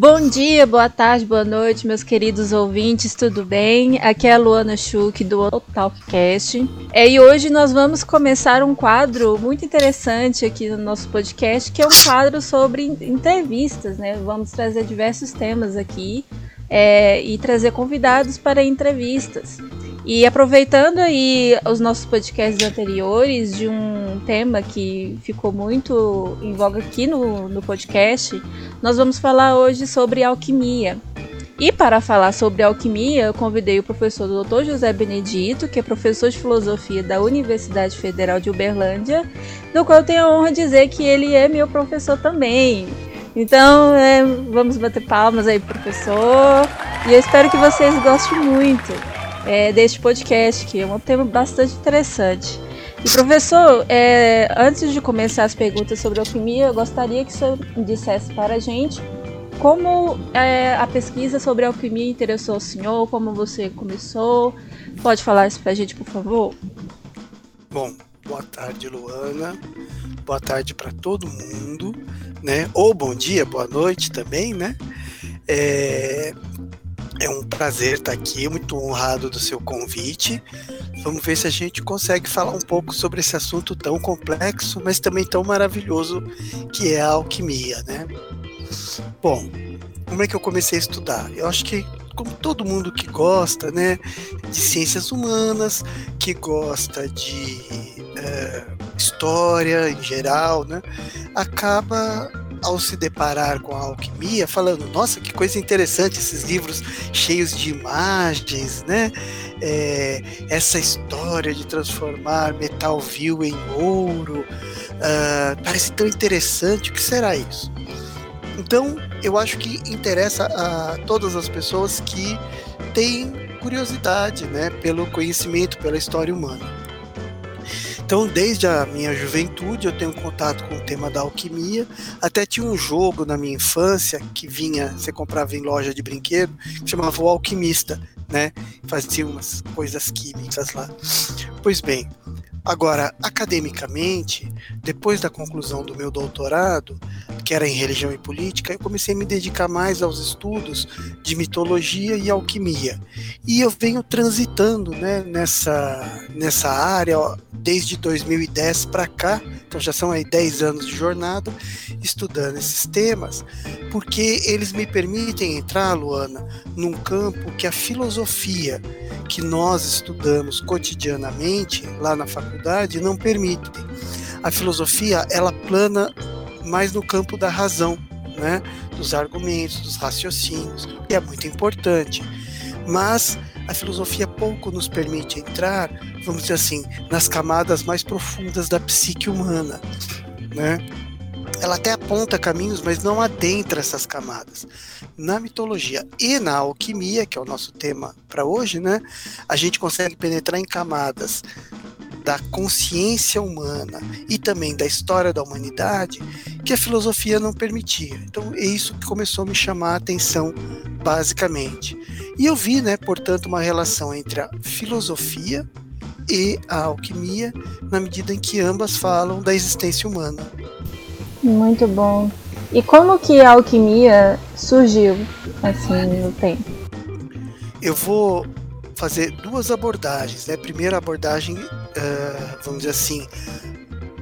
Bom dia, boa tarde, boa noite, meus queridos ouvintes, tudo bem? Aqui é a Luana Schuch do Talkcast. É, e hoje nós vamos começar um quadro muito interessante aqui no nosso podcast, que é um quadro sobre entrevistas, né? Vamos trazer diversos temas aqui é, e trazer convidados para entrevistas. E aproveitando aí os nossos podcasts anteriores de um tema que ficou muito em voga aqui no, no podcast, nós vamos falar hoje sobre alquimia. E para falar sobre alquimia, eu convidei o professor Dr. José Benedito, que é professor de filosofia da Universidade Federal de Uberlândia, do qual eu tenho a honra de dizer que ele é meu professor também. Então, é, vamos bater palmas aí, professor. E eu espero que vocês gostem muito é, deste podcast, que é um tema bastante interessante. E professor, é, antes de começar as perguntas sobre alquimia, eu gostaria que o senhor dissesse para a gente como é, a pesquisa sobre alquimia interessou o senhor, como você começou. Pode falar isso para a gente, por favor? Bom, boa tarde, Luana. Boa tarde para todo mundo, né? Ou bom dia, boa noite também, né? É, é um prazer estar aqui, muito honrado do seu convite. Vamos ver se a gente consegue falar um pouco sobre esse assunto tão complexo, mas também tão maravilhoso que é a alquimia, né? Bom, como é que eu comecei a estudar? Eu acho que como todo mundo que gosta, né, de ciências humanas, que gosta de é, história em geral, né, acaba ao se deparar com a alquimia, falando: nossa, que coisa interessante esses livros cheios de imagens, né? É, essa história de transformar metal vil em ouro, uh, parece tão interessante. O que será isso? Então, eu acho que interessa a todas as pessoas que têm curiosidade, né, pelo conhecimento, pela história humana. Então, desde a minha juventude, eu tenho contato com o tema da alquimia. Até tinha um jogo na minha infância que vinha, você comprava em loja de brinquedo, que chamava O Alquimista, né? Fazia umas coisas químicas lá. Pois bem, Agora, academicamente, depois da conclusão do meu doutorado, que era em religião e política, eu comecei a me dedicar mais aos estudos de mitologia e alquimia. E eu venho transitando né, nessa, nessa área desde 2010 para cá, então já são aí 10 anos de jornada, estudando esses temas, porque eles me permitem entrar, Luana, num campo que a filosofia que nós estudamos cotidianamente lá na faculdade não permite. A filosofia, ela plana mais no campo da razão, né? dos argumentos, dos raciocínios, que é muito importante. Mas a filosofia pouco nos permite entrar, vamos dizer assim, nas camadas mais profundas da psique humana, né? ela até aponta caminhos, mas não adentra essas camadas. Na mitologia e na alquimia, que é o nosso tema para hoje, né, a gente consegue penetrar em camadas da consciência humana e também da história da humanidade que a filosofia não permitia. Então é isso que começou a me chamar a atenção basicamente. E eu vi, né, portanto, uma relação entre a filosofia e a alquimia na medida em que ambas falam da existência humana. Muito bom. E como que a alquimia surgiu assim no tempo? Eu vou fazer duas abordagens. Né? Primeira abordagem, uh, vamos dizer assim,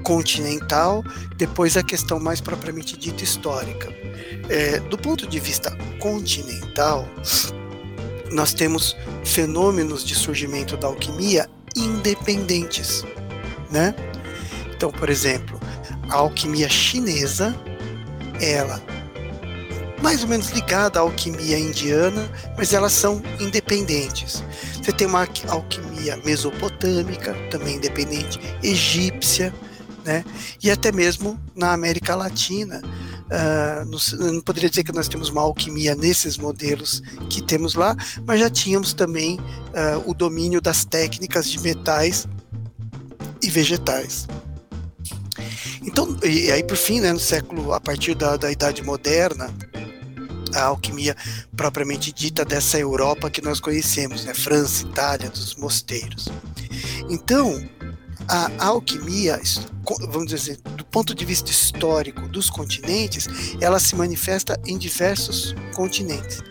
continental, depois a questão mais propriamente dita histórica. É, do ponto de vista continental, nós temos fenômenos de surgimento da alquimia independentes, né? Então, por exemplo, a alquimia chinesa, ela mais ou menos ligada à alquimia indiana, mas elas são independentes. Você tem uma alquimia mesopotâmica, também independente, egípcia, né? e até mesmo na América Latina. Uh, não poderia dizer que nós temos uma alquimia nesses modelos que temos lá, mas já tínhamos também uh, o domínio das técnicas de metais e vegetais. Então, e aí por fim, né, no século, a partir da, da Idade Moderna, a alquimia propriamente dita dessa Europa que nós conhecemos, né, França, Itália, dos mosteiros. Então, a alquimia, vamos dizer, do ponto de vista histórico dos continentes, ela se manifesta em diversos continentes.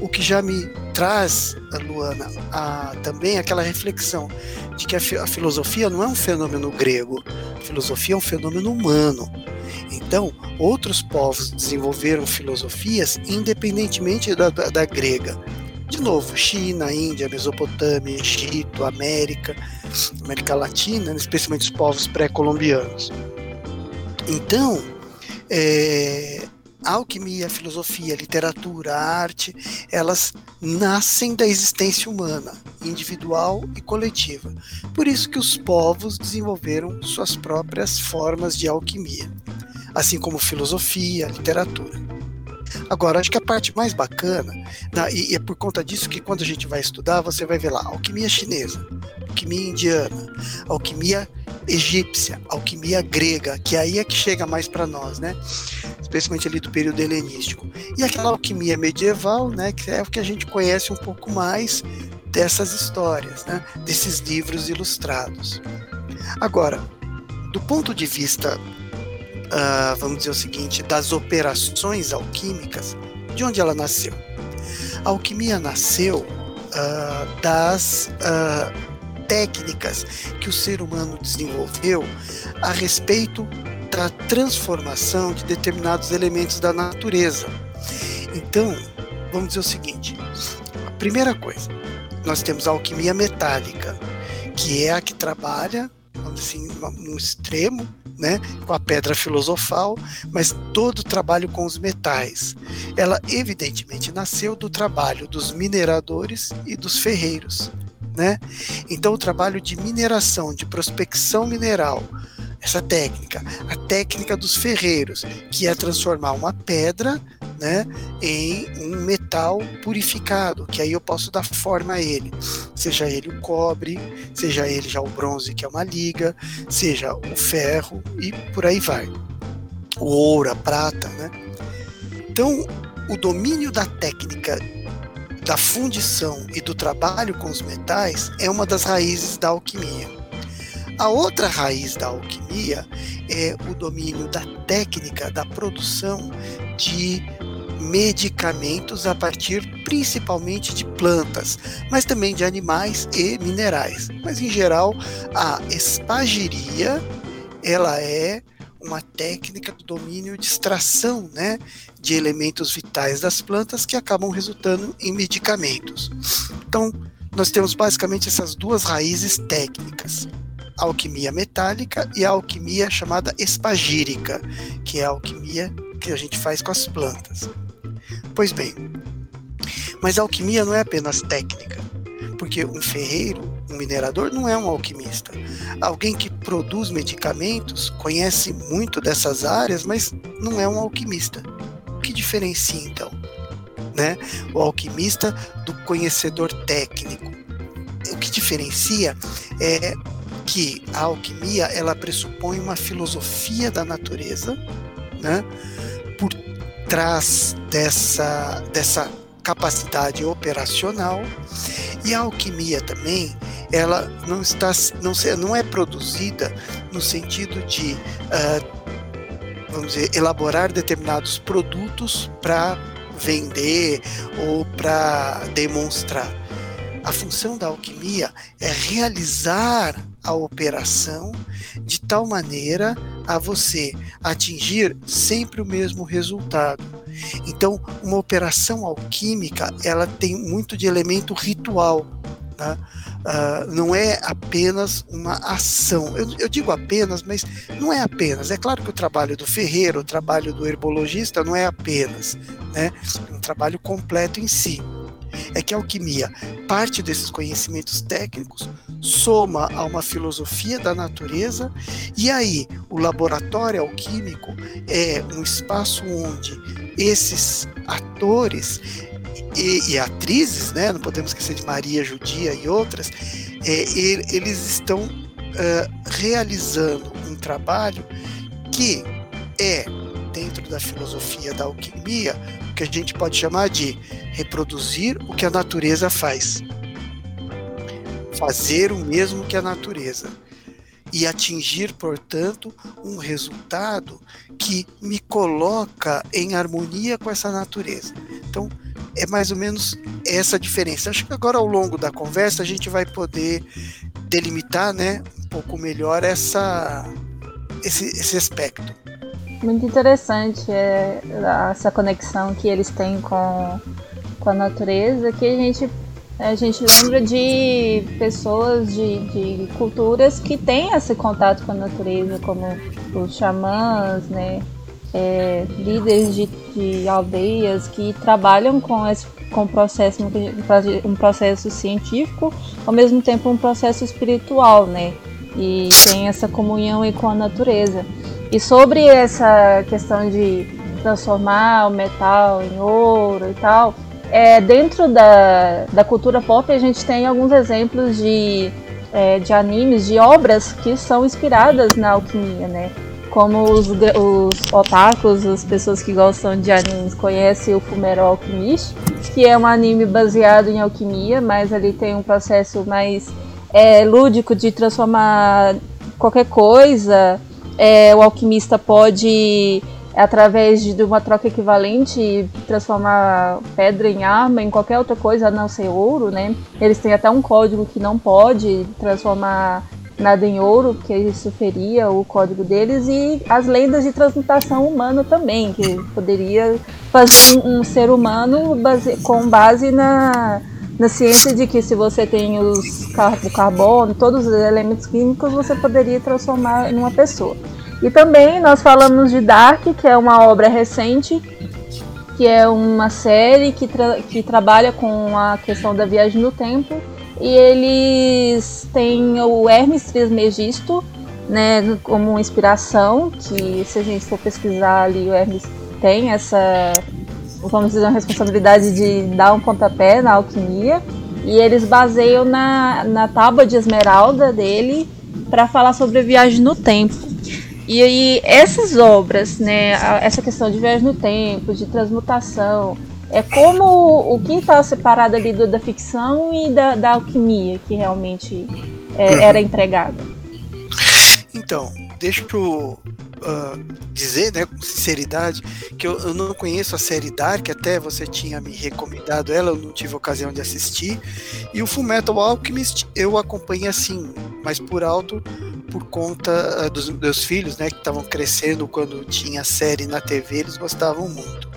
O que já me traz, Luana, a, também aquela reflexão de que a, a filosofia não é um fenômeno grego, a filosofia é um fenômeno humano. Então, outros povos desenvolveram filosofias independentemente da, da, da grega. De novo, China, Índia, Mesopotâmia, Egito, América, América Latina, especialmente os povos pré-colombianos. Então, é, a alquimia, a filosofia, a literatura, a arte, elas nascem da existência humana, individual e coletiva. Por isso que os povos desenvolveram suas próprias formas de alquimia, assim como filosofia, literatura. Agora, acho que a parte mais bacana, e, é por conta disso que quando a gente vai estudar, você vai ver lá alquimia chinesa, alquimia indiana, alquimia egípcia, alquimia grega, que aí é que chega mais para nós, né? Especialmente ali do período helenístico. E aquela alquimia medieval, né, que é o que a gente conhece um pouco mais dessas histórias, né, desses livros ilustrados. Agora, do ponto de vista, uh, vamos dizer o seguinte, das operações alquímicas, de onde ela nasceu? A alquimia nasceu uh, das uh, técnicas que o ser humano desenvolveu a respeito da transformação de determinados elementos da natureza. Então, vamos dizer o seguinte: a primeira coisa, nós temos a alquimia metálica, que é a que trabalha, vamos assim, no extremo, né, com a pedra filosofal, mas todo o trabalho com os metais. Ela evidentemente nasceu do trabalho dos mineradores e dos ferreiros. Né? Então, o trabalho de mineração, de prospecção mineral, essa técnica, a técnica dos ferreiros, que é transformar uma pedra né, em um metal purificado, que aí eu posso dar forma a ele, seja ele o cobre, seja ele já o bronze, que é uma liga, seja o ferro e por aí vai. O ouro, a prata, né? Então, o domínio da técnica da fundição e do trabalho com os metais é uma das raízes da alquimia. A outra raiz da alquimia é o domínio da técnica da produção de medicamentos a partir principalmente de plantas, mas também de animais e minerais. Mas em geral, a espagiria ela é uma técnica do domínio de extração né, de elementos vitais das plantas que acabam resultando em medicamentos. Então, nós temos basicamente essas duas raízes técnicas, a alquimia metálica e a alquimia chamada espagírica, que é a alquimia que a gente faz com as plantas. Pois bem, mas a alquimia não é apenas técnica, porque um ferreiro um minerador não é um alquimista. Alguém que produz medicamentos, conhece muito dessas áreas, mas não é um alquimista. O que diferencia então? Né? O alquimista do conhecedor técnico. O que diferencia é que a alquimia ela pressupõe uma filosofia da natureza, né? Por trás dessa, dessa capacidade operacional. E a alquimia também ela não está não, não é produzida no sentido de uh, vamos dizer elaborar determinados produtos para vender ou para demonstrar. A função da alquimia é realizar a operação de tal maneira a você atingir sempre o mesmo resultado. Então, uma operação alquímica ela tem muito de elemento ritual. Tá? Uh, não é apenas uma ação. Eu, eu, digo apenas, mas não é apenas. É claro que o trabalho do ferreiro, o trabalho do herbologista não é apenas, né? É um trabalho completo em si. É que a alquimia parte desses conhecimentos técnicos, soma a uma filosofia da natureza, e aí o laboratório alquímico é um espaço onde esses atores e, e, atrizes, né, não podemos esquecer de Maria Judia e outras, é, eles estão uh, realizando um trabalho que é, dentro da filosofia da alquimia, que a gente pode chamar de reproduzir o que a natureza faz. Fazer o mesmo que a natureza. e atingir, portanto, um resultado que me coloca em harmonia com essa natureza. Então, é mais ou menos essa diferença. Acho que agora, ao longo da conversa, a gente vai poder delimitar né, um pouco melhor essa, esse, esse aspecto. Muito interessante é, essa conexão que eles têm com, com a natureza, que a gente a gente lembra de pessoas de, de culturas que têm esse contato com a natureza, como os xamãs, né? É, líderes de, de, aldeias que trabalham com esse com processo um processo científico ao mesmo tempo um processo espiritual né e tem essa comunhão aí com a natureza e sobre essa questão de transformar o metal em ouro e tal é, dentro da, da cultura pop a gente tem alguns exemplos de, é, de animes, de obras que são inspiradas na alquimia, né? Como os, os otakus, as pessoas que gostam de animes, conhecem o Fumero Alchemist, que é um anime baseado em alquimia, mas ali tem um processo mais é, lúdico de transformar qualquer coisa. É, o alquimista pode através de uma troca equivalente transformar pedra em arma, em qualquer outra coisa, a não ser ouro, né? Eles têm até um código que não pode transformar nada em ouro, que isso feria o código deles, e as lendas de transmutação humana também, que poderia fazer um, um ser humano base, com base na, na ciência de que se você tem os car o carbono, todos os elementos químicos, você poderia transformar em uma pessoa. E também nós falamos de Dark, que é uma obra recente, que é uma série que, tra que trabalha com a questão da viagem no tempo. E eles têm o Hermes Trismegisto né, como inspiração, que se a gente for pesquisar ali, o Hermes tem essa, vamos dizer, uma responsabilidade de dar um pontapé na alquimia. E eles baseiam na, na tábua de esmeralda dele para falar sobre a viagem no tempo. E aí essas obras, né, essa questão de viagem no tempo, de transmutação, é como o que está separado ali do, da ficção e da, da alquimia que realmente é, uhum. era entregada. Então, deixa eu uh, dizer, né, com sinceridade, que eu, eu, não conheço a série Dark, até você tinha me recomendado ela, eu não tive ocasião de assistir. E o Fullmetal Alchemist eu acompanhei assim, mas por alto, por conta uh, dos meus filhos, né, que estavam crescendo quando tinha série na TV, eles gostavam muito.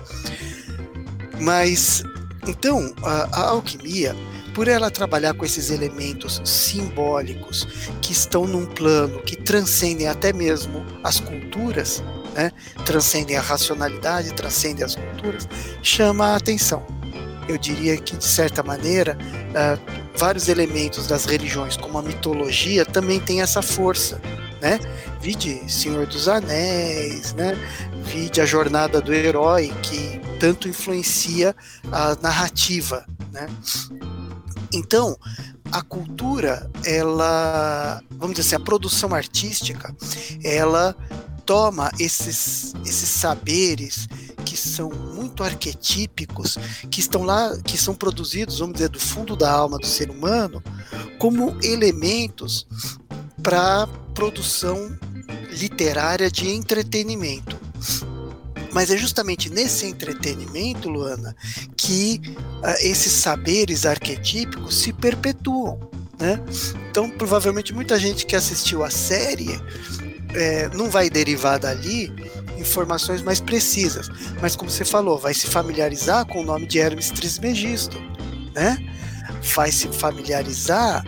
Mas então a, a alquimia, por ela trabalhar com esses elementos simbólicos que estão num plano que transcendem até mesmo as culturas, né, transcendem a racionalidade, transcendem as culturas, chama a atenção. Eu diria que de certa maneira uh, vários elementos das religiões, como a mitologia, também tem essa força, né? Vide Senhor dos Anéis, né? Vide a jornada do herói, que tanto influencia a narrativa, né? Então, a cultura, ela, vamos dizer assim, a produção artística, ela toma esses, esses saberes que são muito arquetípicos, que estão lá, que são produzidos, vamos dizer, do fundo da alma do ser humano, como elementos para produção literária de entretenimento. Mas é justamente nesse entretenimento, Luana, que uh, esses saberes arquetípicos se perpetuam. Né? Então, provavelmente, muita gente que assistiu a série é, não vai derivar dali informações mais precisas. Mas como você falou, vai se familiarizar com o nome de Hermes Trismegisto, né? Vai se familiarizar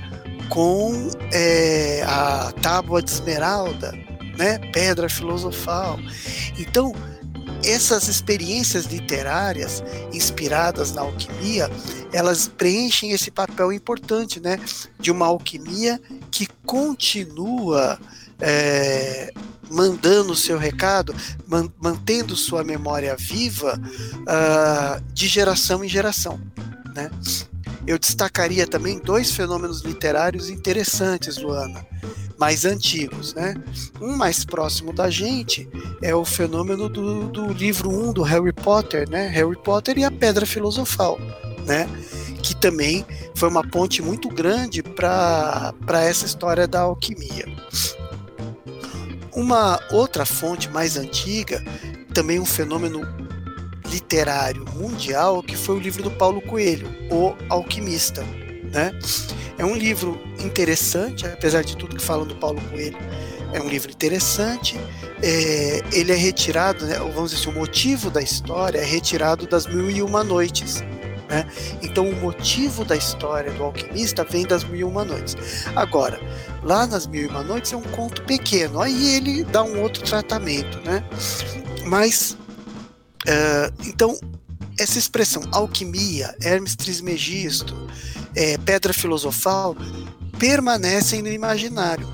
com é, a tábua de esmeralda, né? Pedra filosofal. Então, essas experiências literárias inspiradas na alquimia, elas preenchem esse papel importante, né? De uma alquimia que continua é, mandando o seu recado, man, mantendo sua memória viva uh, de geração em geração. Né? Eu destacaria também dois fenômenos literários interessantes, Luana, mais antigos. Né? Um mais próximo da gente é o fenômeno do, do livro 1 um do Harry Potter, né? Harry Potter e a Pedra Filosofal. Né? que também foi uma ponte muito grande para essa história da alquimia. Uma outra fonte mais antiga, também um fenômeno literário mundial, que foi o livro do Paulo Coelho, O Alquimista. Né? É um livro interessante, apesar de tudo que falam do Paulo Coelho, é um livro interessante. É, ele é retirado, né, vamos dizer assim, o motivo da história é retirado das Mil e Uma Noites. Né? Então, o motivo da história do alquimista vem das Mil e Uma Noites. Agora, lá nas Mil e Uma Noites é um conto pequeno, aí ele dá um outro tratamento. Né? Mas, uh, então, essa expressão alquimia, Hermes Trismegisto, é, pedra filosofal, permanecem no imaginário.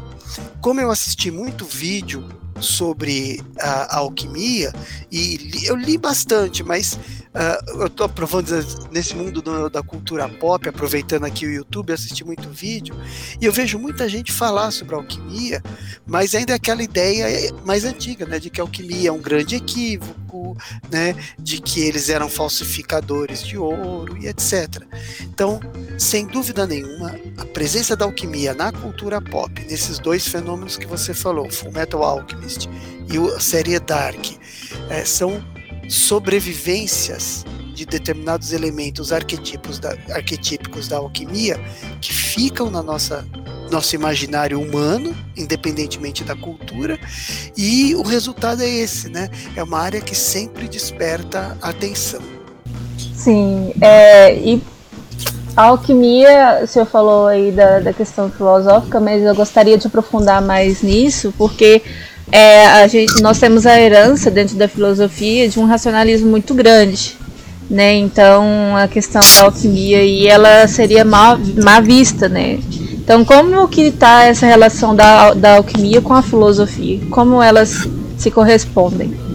Como eu assisti muito vídeo sobre a, a alquimia e li, eu li bastante, mas Uh, eu estou aprofundando nesse mundo do, da cultura pop, aproveitando aqui o YouTube, assisti muito vídeo, e eu vejo muita gente falar sobre alquimia, mas ainda é aquela ideia mais antiga, né, de que a alquimia é um grande equívoco, né, de que eles eram falsificadores de ouro e etc. Então, sem dúvida nenhuma, a presença da alquimia na cultura pop, nesses dois fenômenos que você falou, Full Metal Alchemist e a série Dark, é, são sobrevivências de determinados elementos arquetipos da, arquetípicos da alquimia que ficam na nossa nosso imaginário humano, independentemente da cultura, e o resultado é esse, né? É uma área que sempre desperta atenção. Sim, é, e a alquimia, o senhor falou aí da, da questão filosófica, mas eu gostaria de aprofundar mais nisso, porque é, a gente, nós temos a herança dentro da filosofia de um racionalismo muito grande. Né? Então a questão da alquimia e ela seria mal, má vista, né? Então como que está essa relação da, da alquimia com a filosofia? Como elas se correspondem?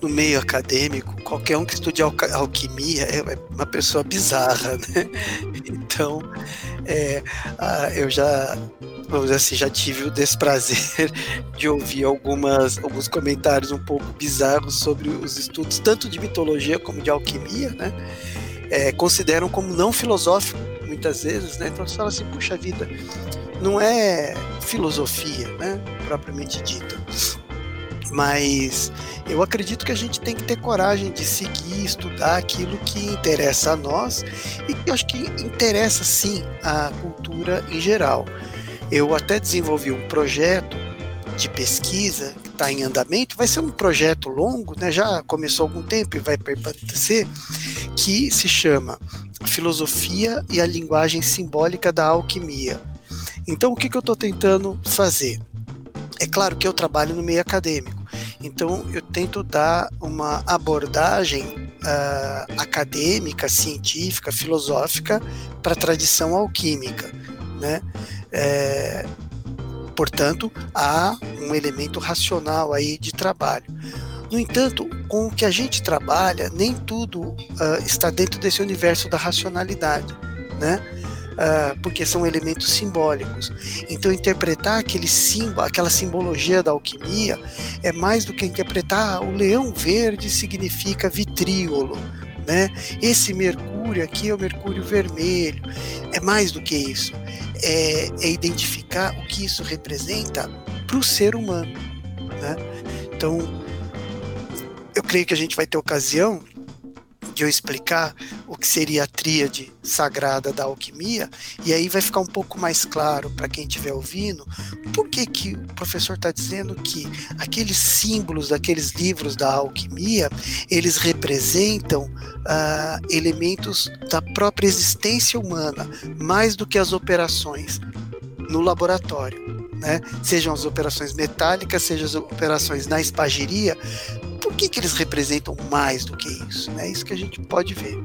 No meio acadêmico, qualquer um que estude alquimia é uma pessoa bizarra, né? Então, é, eu já vamos dizer assim, já tive o desprazer de ouvir algumas, alguns comentários um pouco bizarros sobre os estudos, tanto de mitologia como de alquimia, né? É, consideram como não filosófico, muitas vezes, né? Então você fala assim, puxa vida, não é filosofia, né? Propriamente dita. Mas eu acredito que a gente tem que ter coragem de seguir, estudar aquilo que interessa a nós e que eu acho que interessa sim a cultura em geral. Eu até desenvolvi um projeto de pesquisa que está em andamento, vai ser um projeto longo, né, já começou há algum tempo e vai permanecer, que se chama Filosofia e a Linguagem Simbólica da Alquimia. Então, o que, que eu estou tentando fazer? É claro que eu trabalho no meio acadêmico, então eu tento dar uma abordagem uh, acadêmica, científica, filosófica para a tradição alquímica, né? É, portanto, há um elemento racional aí de trabalho. No entanto, com o que a gente trabalha, nem tudo uh, está dentro desse universo da racionalidade, né? Uh, porque são elementos simbólicos. Então, interpretar aquele símbolo, aquela simbologia da alquimia é mais do que interpretar ah, o leão verde significa vitríolo, né? Esse mercúrio aqui é o mercúrio vermelho. É mais do que isso é, é identificar o que isso representa para o ser humano. Né? Então, eu creio que a gente vai ter ocasião de eu explicar o que seria a tríade sagrada da alquimia, e aí vai ficar um pouco mais claro para quem estiver ouvindo por que, que o professor está dizendo que aqueles símbolos daqueles livros da alquimia eles representam ah, elementos da própria existência humana, mais do que as operações no laboratório. Né? Sejam as operações metálicas, sejam as operações na espagiria, por que, que eles representam mais do que isso? É isso que a gente pode ver.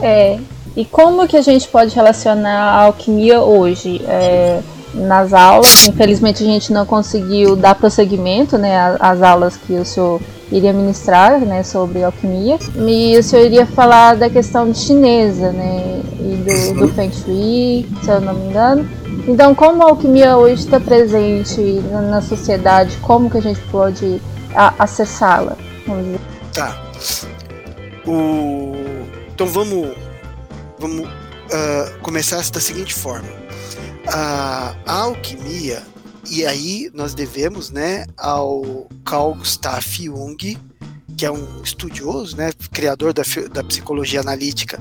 É, e como que a gente pode relacionar a alquimia hoje? É, nas aulas, infelizmente a gente não conseguiu dar prosseguimento né, às aulas que o senhor iria ministrar né, sobre alquimia. E o senhor iria falar da questão chinesa né, e do, do Feng Shui, se eu não me engano. Então, como a alquimia hoje está presente na sociedade, como que a gente pode acessá-la. Tá. O... Então vamos, vamos uh, começar da seguinte forma. A, a alquimia e aí nós devemos né, ao Carl Gustav Jung, que é um estudioso, né, criador da, da psicologia analítica,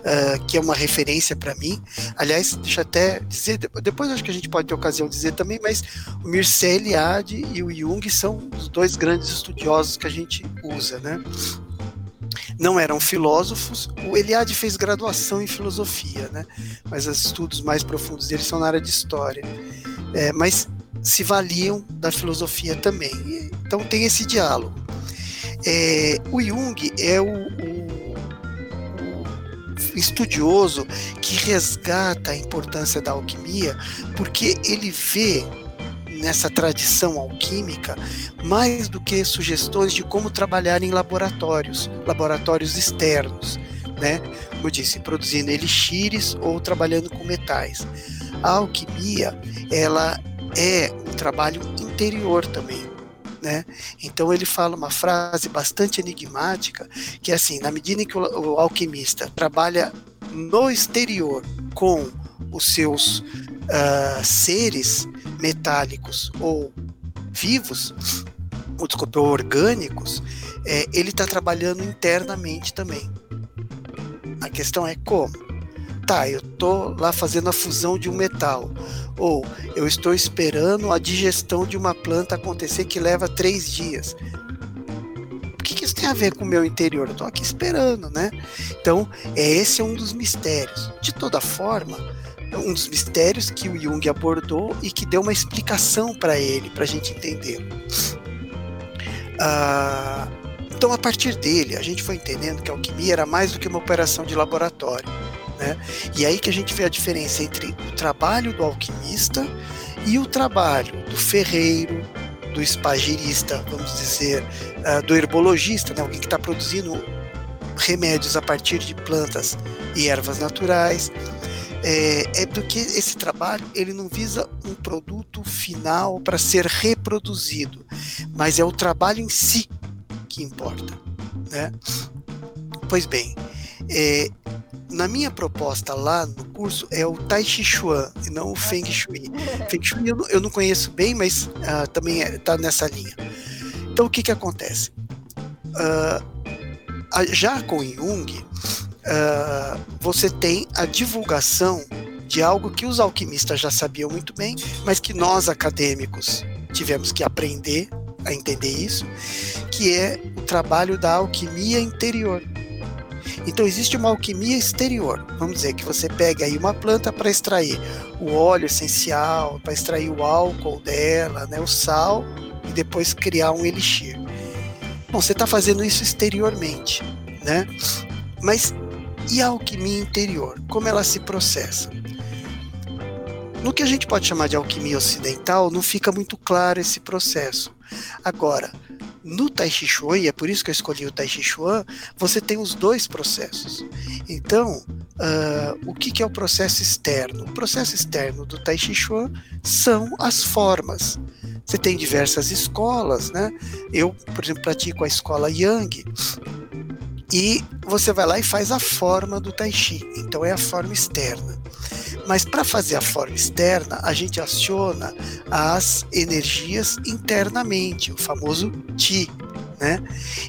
uh, que é uma referência para mim. Aliás, deixa até dizer, depois acho que a gente pode ter ocasião de dizer também, mas o Mircea Eliade e o Jung são os dois grandes estudiosos que a gente usa, né? Não eram filósofos. O Eliade fez graduação em filosofia, né? Mas os estudos mais profundos dele são na área de história. É, mas se valiam da filosofia também. Então tem esse diálogo. É, o Jung é o, o, estudioso que resgata a importância da alquimia, porque ele vê nessa tradição alquímica mais do que sugestões de como trabalhar em laboratórios, laboratórios externos, né? Como eu disse, produzindo elixires ou trabalhando com metais. A alquimia, ela é um trabalho interior também né? Então ele fala uma frase bastante enigmática, que é assim, na medida em que o, o alquimista trabalha no exterior com os seus uh, seres metálicos ou vivos, ou, desculpa, orgânicos, é, ele está trabalhando internamente também. A questão é como? Tá, eu tô lá fazendo a fusão de um metal. Ou eu estou esperando a digestão de uma planta acontecer que leva três dias. O que, que isso tem a ver com o meu interior? Eu estou aqui esperando, né? Então, é, esse é um dos mistérios. De toda forma, é um dos mistérios que o Jung abordou e que deu uma explicação para ele, para a gente entender. Ah, então, a partir dele, a gente foi entendendo que a alquimia era mais do que uma operação de laboratório. Né? E aí que a gente vê a diferença entre o trabalho do alquimista e o trabalho do ferreiro, do espagirista, vamos dizer, uh, do herbologista, né? alguém que está produzindo remédios a partir de plantas e ervas naturais. É, é porque esse trabalho ele não visa um produto final para ser reproduzido, mas é o trabalho em si que importa. Né? Pois bem, é, na minha proposta lá no curso é o Tai Chi Chuan e não o Feng Shui. Feng Shui eu não, eu não conheço bem, mas uh, também está é, nessa linha. Então o que que acontece? Uh, já com Jung, uh, você tem a divulgação de algo que os alquimistas já sabiam muito bem, mas que nós acadêmicos tivemos que aprender a entender isso, que é o trabalho da alquimia interior. Então existe uma alquimia exterior. Vamos dizer que você pega aí uma planta para extrair o óleo essencial, para extrair o álcool dela, né, o sal e depois criar um elixir. Bom, você está fazendo isso exteriormente, né? Mas e a alquimia interior? Como ela se processa? No que a gente pode chamar de alquimia ocidental, não fica muito claro esse processo. Agora, no Tai Chi Chuan, e é por isso que eu escolhi o Tai Chi Chuan, você tem os dois processos. Então, uh, o que, que é o processo externo? O processo externo do Tai Chi Chuan são as formas. Você tem diversas escolas, né? Eu, por exemplo, pratico a escola Yang, e você vai lá e faz a forma do Tai Chi. Então é a forma externa. Mas para fazer a forma externa, a gente aciona as energias internamente, o famoso Ti. Né?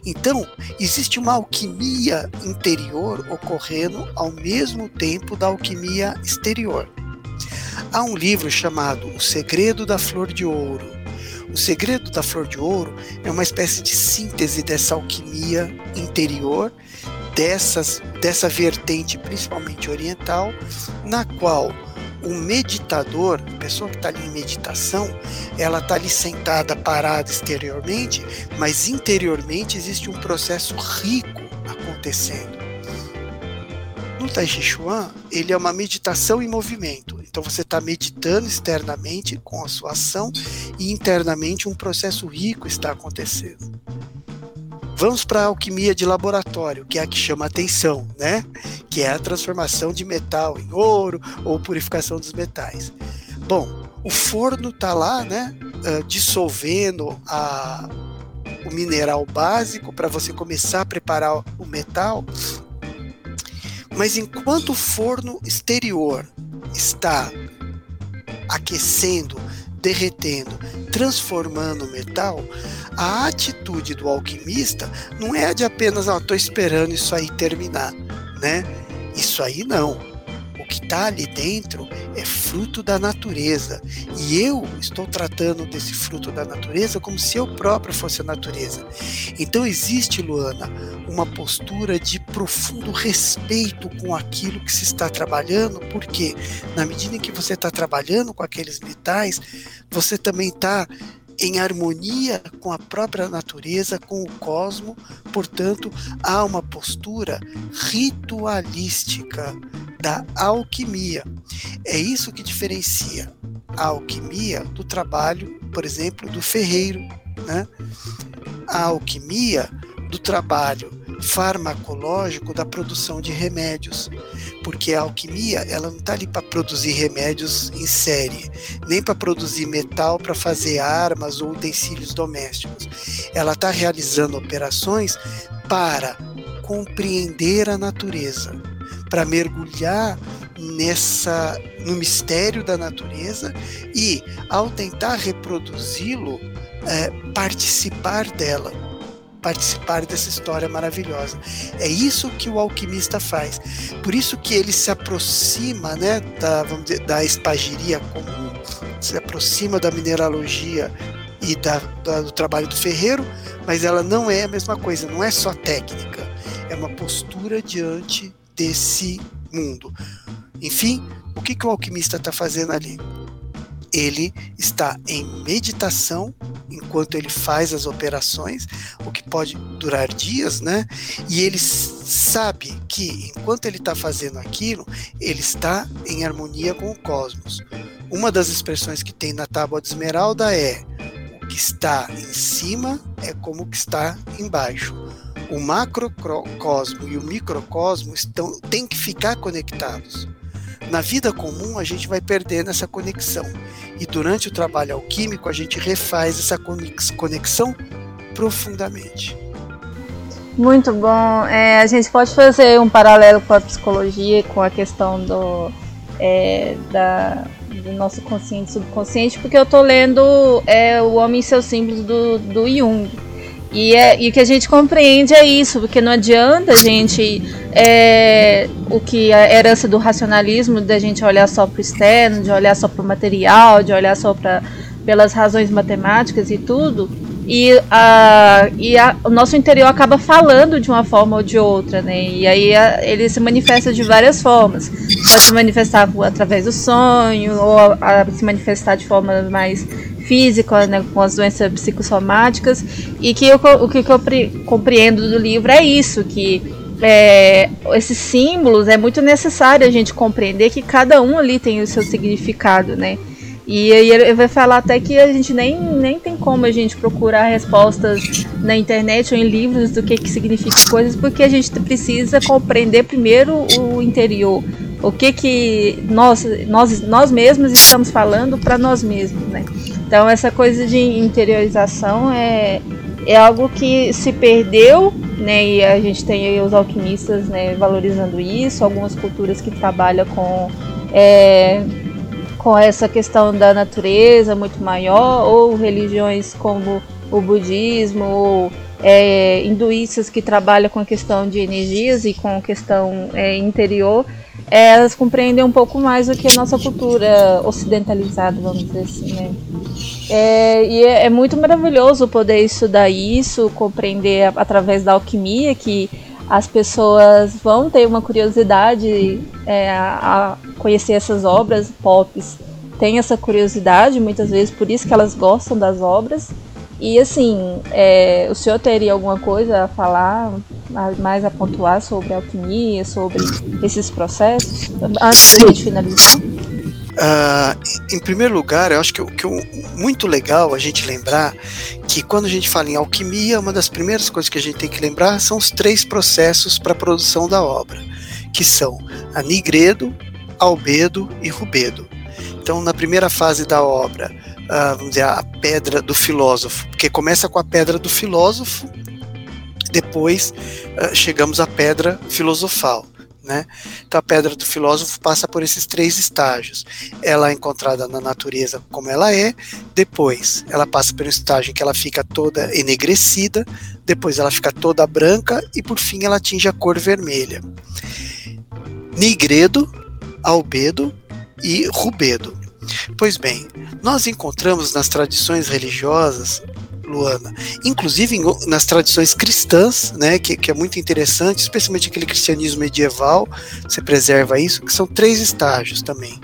Então, existe uma alquimia interior ocorrendo ao mesmo tempo da alquimia exterior. Há um livro chamado O Segredo da Flor de Ouro. O Segredo da Flor de Ouro é uma espécie de síntese dessa alquimia interior dessas, dessa vertente, principalmente oriental, na qual o meditador, a pessoa que está ali em meditação, ela está ali sentada, parada exteriormente, mas interiormente existe um processo rico acontecendo. No Tai Chi Chuan, ele é uma meditação em movimento. Então você está meditando externamente com a sua ação e internamente um processo rico está acontecendo. Vamos para a alquimia de laboratório, que é a que chama atenção, né? Que é a transformação de metal em ouro ou purificação dos metais. Bom, o forno está lá, né? Uh, dissolvendo a, o mineral básico para você começar a preparar o metal. Mas enquanto o forno exterior está aquecendo, derretendo, transformando o metal, a atitude do alquimista não é de apenas, ó, oh, tô esperando isso aí terminar, né? Isso aí não que está ali dentro é fruto da natureza. E eu estou tratando desse fruto da natureza como se eu próprio fosse a natureza. Então existe, Luana, uma postura de profundo respeito com aquilo que se está trabalhando, porque na medida em que você está trabalhando com aqueles metais, você também está em harmonia com a própria natureza, com o cosmo, portanto, há uma postura ritualística da alquimia. É isso que diferencia a alquimia do trabalho, por exemplo, do ferreiro, né? A alquimia do trabalho farmacológico da produção de remédios, porque a alquimia ela não está ali para produzir remédios em série, nem para produzir metal para fazer armas ou utensílios domésticos. Ela está realizando operações para compreender a natureza, para mergulhar nessa no mistério da natureza e ao tentar reproduzi-lo é, participar dela participar dessa história maravilhosa. É isso que o alquimista faz. Por isso que ele se aproxima, né, da, vamos dizer, da espagiria comum, se aproxima da mineralogia e da, da, do trabalho do ferreiro, mas ela não é a mesma coisa, não é só técnica, é uma postura diante desse mundo. Enfim, o que, que o alquimista está fazendo ali? Ele está em meditação enquanto ele faz as operações, o que pode durar dias, né? E ele sabe que enquanto ele está fazendo aquilo, ele está em harmonia com o cosmos. Uma das expressões que tem na tábua de esmeralda é: o que está em cima é como o que está embaixo. O macrocosmo e o microcosmo estão, têm que ficar conectados. Na vida comum, a gente vai perdendo essa conexão. E durante o trabalho alquímico, a gente refaz essa conexão profundamente. Muito bom. É, a gente pode fazer um paralelo com a psicologia, com a questão do, é, da, do nosso consciente subconsciente, porque eu estou lendo é, O Homem e seus Símbolos do, do Jung. E, é, e o que a gente compreende é isso, porque não adianta a gente. É, o que a herança do racionalismo, da gente olhar só para o externo, de olhar só para o material, de olhar só para pelas razões matemáticas e tudo, e, a, e a, o nosso interior acaba falando de uma forma ou de outra, né? E aí a, ele se manifesta de várias formas. Pode se manifestar através do sonho, ou se manifestar de forma mais física, né, com as doenças psicossomáticas, e que eu, o que eu compreendo do livro é isso, que é, esses símbolos é muito necessário a gente compreender que cada um ali tem o seu significado, né? E aí ele vai falar até que a gente nem, nem tem como a gente procurar respostas na internet ou em livros do que, que significa coisas, porque a gente precisa compreender primeiro o interior. O que que nós, nós, nós mesmos estamos falando para nós mesmos, né? Então essa coisa de interiorização é, é algo que se perdeu, né? E a gente tem os alquimistas né, valorizando isso, algumas culturas que trabalham com, é, com essa questão da natureza muito maior, ou religiões como o budismo, ou é, hinduístas que trabalham com a questão de energias e com a questão é, interior elas compreendem um pouco mais do que a nossa cultura ocidentalizada, vamos dizer assim, né? É, e é, é, muito maravilhoso poder estudar isso, compreender a, através da alquimia que as pessoas vão ter uma curiosidade é, a, a conhecer essas obras pop, tem essa curiosidade muitas vezes, por isso que elas gostam das obras. E assim, é, o senhor teria alguma coisa a falar, mais a pontuar sobre a alquimia, sobre esses processos, antes da gente finalizar? Uh, em primeiro lugar, eu acho que, que muito legal a gente lembrar que quando a gente fala em alquimia, uma das primeiras coisas que a gente tem que lembrar são os três processos para a produção da obra, que são anigredo, albedo e rubedo. Então, na primeira fase da obra, vamos dizer, a pedra do filósofo, porque começa com a pedra do filósofo, depois uh, chegamos à pedra filosofal. Né? Então a pedra do filósofo passa por esses três estágios. Ela é encontrada na natureza como ela é, depois ela passa pelo estágio em que ela fica toda enegrecida, depois ela fica toda branca e por fim ela atinge a cor vermelha. Nigredo, albedo e rubedo. Pois bem, nós encontramos nas tradições religiosas Luana. Inclusive nas tradições cristãs, né, que, que, é muito interessante, especialmente aquele cristianismo medieval, você preserva isso, que são três estágios também: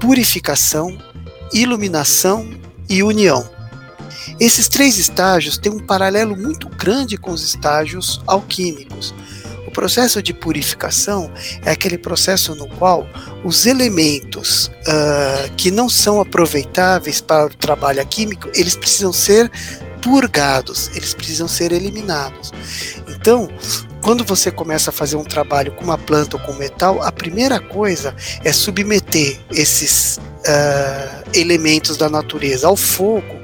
purificação, iluminação e união. Esses três estágios têm um paralelo muito grande com os estágios alquímicos. Processo de purificação é aquele processo no qual os elementos uh, que não são aproveitáveis para o trabalho químico, eles precisam ser purgados, eles precisam ser eliminados. Então, quando você começa a fazer um trabalho com uma planta ou com metal, a primeira coisa é submeter esses uh, elementos da natureza ao fogo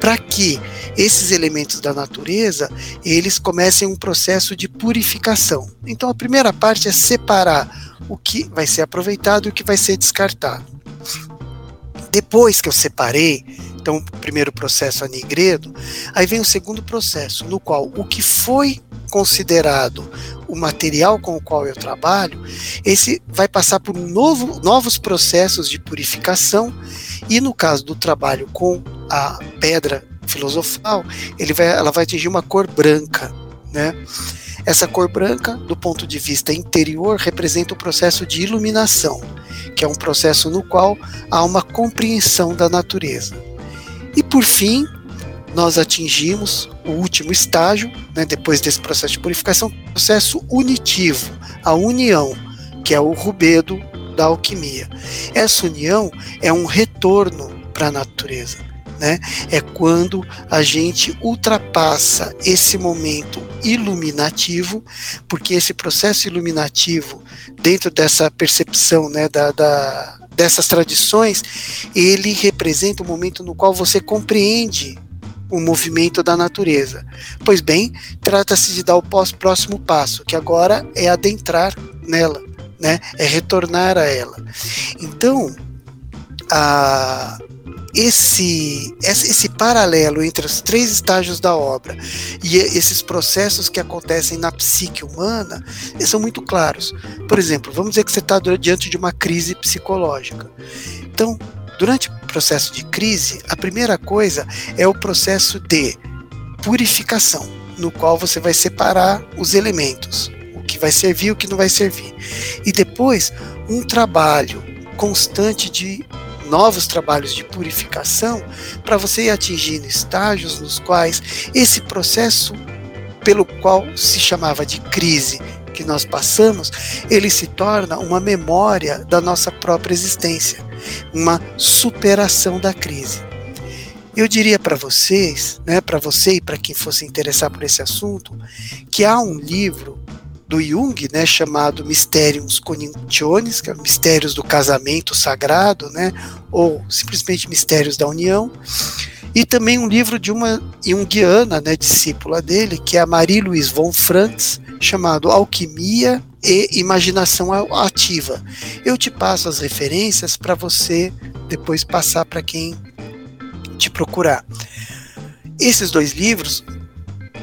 para que esses elementos da natureza eles comecem um processo de purificação. Então a primeira parte é separar o que vai ser aproveitado e o que vai ser descartado. Depois que eu separei, então o primeiro processo a Nigredo, aí vem o segundo processo, no qual o que foi considerado o material com o qual eu trabalho, esse vai passar por novo, novos processos de purificação e no caso do trabalho com a pedra filosofal, ele vai, ela vai atingir uma cor branca, né? Essa cor branca, do ponto de vista interior, representa o processo de iluminação, que é um processo no qual há uma compreensão da natureza. E por fim, nós atingimos o último estágio, né, depois desse processo de purificação, o processo unitivo, a união, que é o rubedo da alquimia. Essa união é um retorno para a natureza né? É quando a gente ultrapassa esse momento iluminativo, porque esse processo iluminativo, dentro dessa percepção, né, da, da dessas tradições, ele representa o momento no qual você compreende o movimento da natureza. Pois bem, trata-se de dar o próximo passo, que agora é adentrar nela, né? É retornar a ela. Então, a, esse, esse paralelo entre os três estágios da obra e esses processos que acontecem na psique humana são muito claros. Por exemplo, vamos dizer que você está diante de uma crise psicológica. Então, durante o processo de crise, a primeira coisa é o processo de purificação, no qual você vai separar os elementos, o que vai servir e o que não vai servir. E depois, um trabalho constante de novos trabalhos de purificação para você ir atingindo estágios nos quais esse processo pelo qual se chamava de crise que nós passamos, ele se torna uma memória da nossa própria existência, uma superação da crise. Eu diria para vocês, né, para você e para quem fosse interessar por esse assunto, que há um livro do Jung, né, chamado Mysteriums Coniuntionis, que é Mistérios do Casamento Sagrado, né, ou simplesmente Mistérios da União, e também um livro de uma junguiana, né, discípula dele, que é a Marie-Louise von Franz, chamado Alquimia e Imaginação Ativa. Eu te passo as referências para você depois passar para quem te procurar. Esses dois livros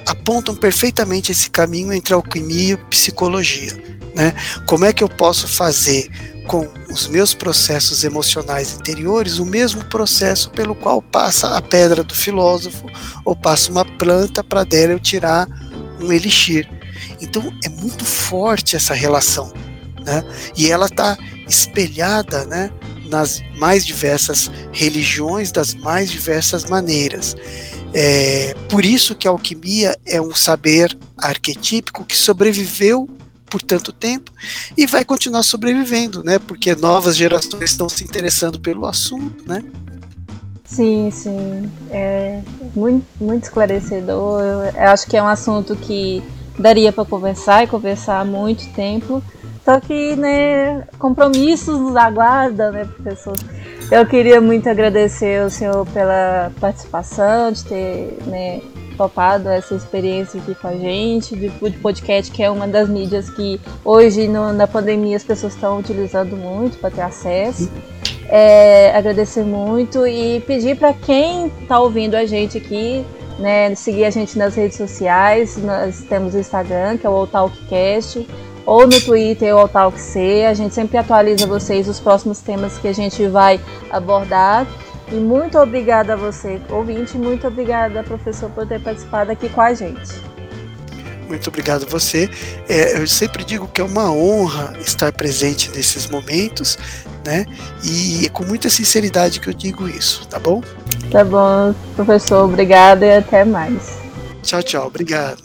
apontam perfeitamente esse caminho entre alquimia e psicologia. Né? Como é que eu posso fazer com os meus processos emocionais interiores o mesmo processo pelo qual passa a pedra do filósofo ou passa uma planta para dela eu tirar um elixir. Então é muito forte essa relação, né? E ela está espelhada, né, nas mais diversas religiões, das mais diversas maneiras. É, por isso que a alquimia é um saber arquetípico que sobreviveu por tanto tempo e vai continuar sobrevivendo, né? Porque novas gerações estão se interessando pelo assunto, né? Sim, sim. É muito, muito esclarecedor. Eu acho que é um assunto que daria para conversar e conversar há muito tempo. Só que, né, compromissos nos aguardam, né, professor? Eu queria muito agradecer ao senhor pela participação, de ter, né, topado essa experiência aqui com a gente, de, podcast, que é uma das mídias que hoje no, na pandemia as pessoas estão utilizando muito para ter acesso. É, agradecer muito e pedir para quem está ouvindo a gente aqui, né, seguir a gente nas redes sociais. Nós temos o Instagram, que é o Otalkcast, ou no Twitter, o Otalkc. A gente sempre atualiza vocês os próximos temas que a gente vai abordar. E muito obrigada a você, ouvinte, muito obrigada, professor, por ter participado aqui com a gente. Muito obrigado a você. É, eu sempre digo que é uma honra estar presente nesses momentos, né? E é com muita sinceridade que eu digo isso, tá bom? Tá bom, professor, obrigada e até mais. Tchau, tchau, obrigado.